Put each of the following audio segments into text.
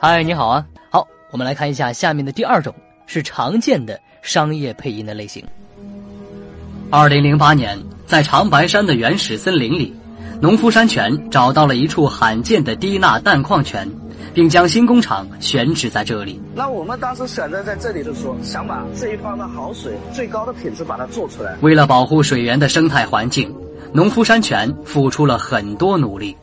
嗨，你好啊！好，我们来看一下下面的第二种，是常见的商业配音的类型。二零零八年，在长白山的原始森林里，农夫山泉找到了一处罕见的低钠氮矿泉，并将新工厂选址在这里。那我们当时选择在这里的时候，想把这一方的好水、最高的品质把它做出来。为了保护水源的生态环境，农夫山泉付出了很多努力。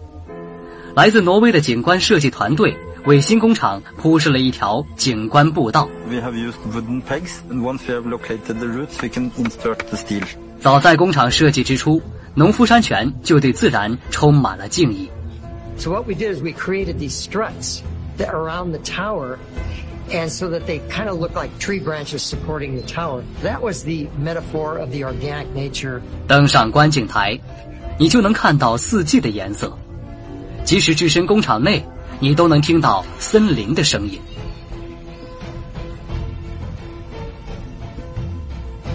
来自挪威的景观设计团队。为新工厂铺设了一条景观步道。早在工厂设计之初，农夫山泉就对自然充满了敬意。So what we did is we created these struts that around the tower, and so that they kind of look like tree branches supporting the tower. That was the metaphor of the organic nature. 登上观景台，你就能看到四季的颜色。即使置身工厂内。你都能听到森林的声音。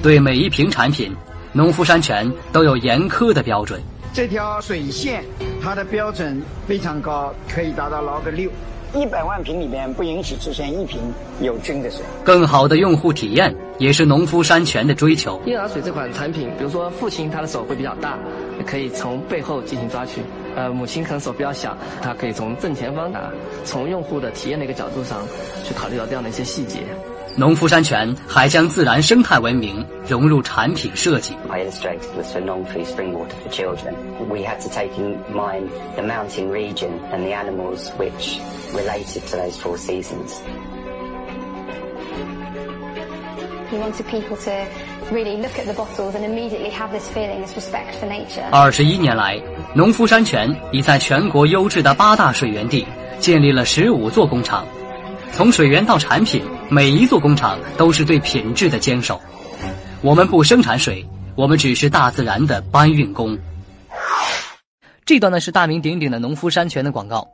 对每一瓶产品，农夫山泉都有严苛的标准。这条水线，它的标准非常高，可以达到劳个六。一百万瓶里面不允许出现一瓶有菌的水。更好的用户体验也是农夫山泉的追求。婴儿水这款产品，比如说父亲他的手会比较大，可以从背后进行抓取。呃，母亲可能手比较小，它可以从正前方打。从用户的体验的一个角度上，去考虑到这样的一些细节。农夫山泉还将自然生态文明融入产品设计。I illustrated was for non-free spring water for children. We had to take in mind the mountain region and the animals which related to those four seasons. He wanted people to really look at the bottles and immediately have this feeling, this respect for nature. 二十一年来，农夫山泉已在全国优质的八大水源地建立了十五座工厂。从水源到产品，每一座工厂都是对品质的坚守。我们不生产水，我们只是大自然的搬运工。这段呢是大名鼎鼎的农夫山泉的广告。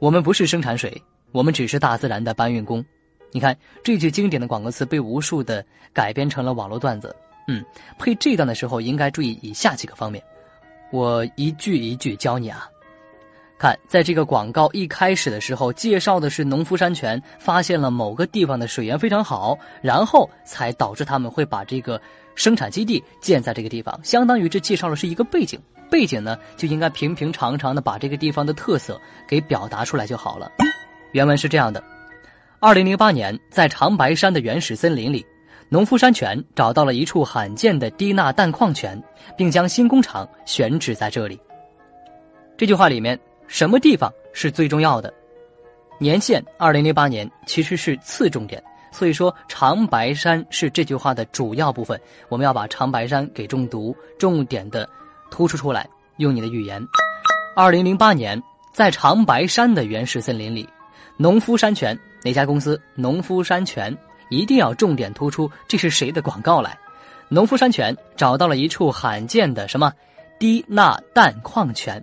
我们不是生产水，我们只是大自然的搬运工。你看这句经典的广告词被无数的改编成了网络段子。嗯，配这段的时候应该注意以下几个方面，我一句一句教你啊。看，在这个广告一开始的时候，介绍的是农夫山泉发现了某个地方的水源非常好，然后才导致他们会把这个生产基地建在这个地方，相当于这介绍的是一个背景，背景呢就应该平平常常的把这个地方的特色给表达出来就好了。原文是这样的：二零零八年，在长白山的原始森林里，农夫山泉找到了一处罕见的低钠氮矿泉，并将新工厂选址在这里。这句话里面。什么地方是最重要的？年限二零零八年其实是次重点，所以说长白山是这句话的主要部分。我们要把长白山给重读，重点的突出出来，用你的语言。二零零八年，在长白山的原始森林里，农夫山泉哪家公司？农夫山泉一定要重点突出，这是谁的广告来？农夫山泉找到了一处罕见的什么低钠氮矿泉。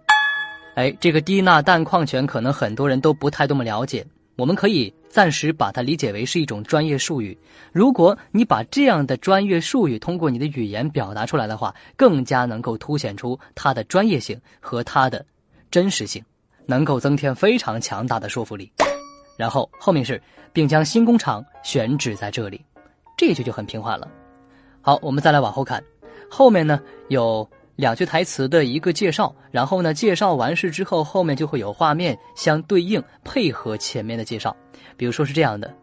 哎，这个低钠氮矿泉可能很多人都不太多么了解，我们可以暂时把它理解为是一种专业术语。如果你把这样的专业术语通过你的语言表达出来的话，更加能够凸显出它的专业性和它的真实性，能够增添非常强大的说服力。然后后面是，并将新工厂选址在这里，这句就很平缓了。好，我们再来往后看，后面呢有。两句台词的一个介绍，然后呢，介绍完事之后，后面就会有画面相对应配合前面的介绍。比如说是这样的：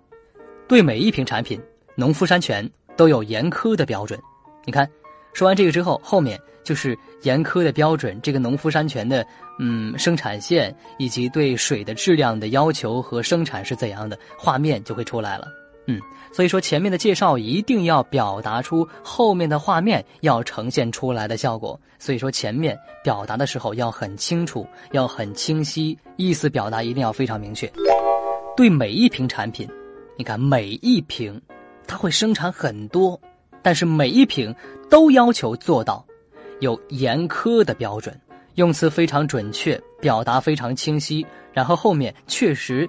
对每一瓶产品，农夫山泉都有严苛的标准。你看，说完这个之后，后面就是严苛的标准，这个农夫山泉的嗯生产线以及对水的质量的要求和生产是怎样的，画面就会出来了。嗯，所以说前面的介绍一定要表达出后面的画面要呈现出来的效果。所以说前面表达的时候要很清楚，要很清晰，意思表达一定要非常明确。对每一瓶产品，你看每一瓶，它会生产很多，但是每一瓶都要求做到有严苛的标准，用词非常准确，表达非常清晰，然后后面确实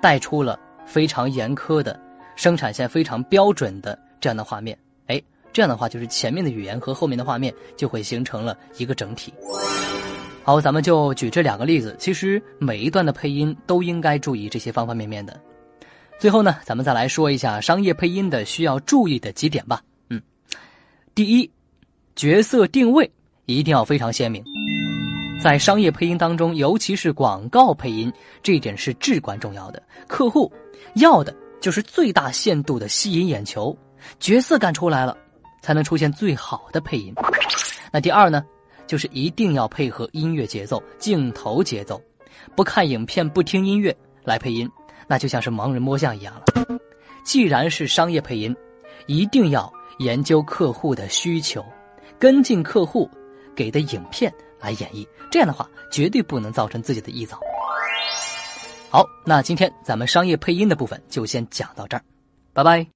带出了非常严苛的。生产线非常标准的这样的画面，哎，这样的话就是前面的语言和后面的画面就会形成了一个整体。好，咱们就举这两个例子，其实每一段的配音都应该注意这些方方面面的。最后呢，咱们再来说一下商业配音的需要注意的几点吧。第一，角色定位一定要非常鲜明。在商业配音当中，尤其是广告配音，这一点是至关重要的。客户要的就是最大限度的吸引眼球，角色感出来了，才能出现最好的配音。那第二呢，就是一定要配合音乐节奏、镜头节奏，不看影片、不听音乐来配音，那就像是盲人摸象一样了。既然是商业配音，一定要研究客户的需求，跟进客户给的影片。来演绎，这样的话绝对不能造成自己的臆造。好，那今天咱们商业配音的部分就先讲到这儿，拜拜。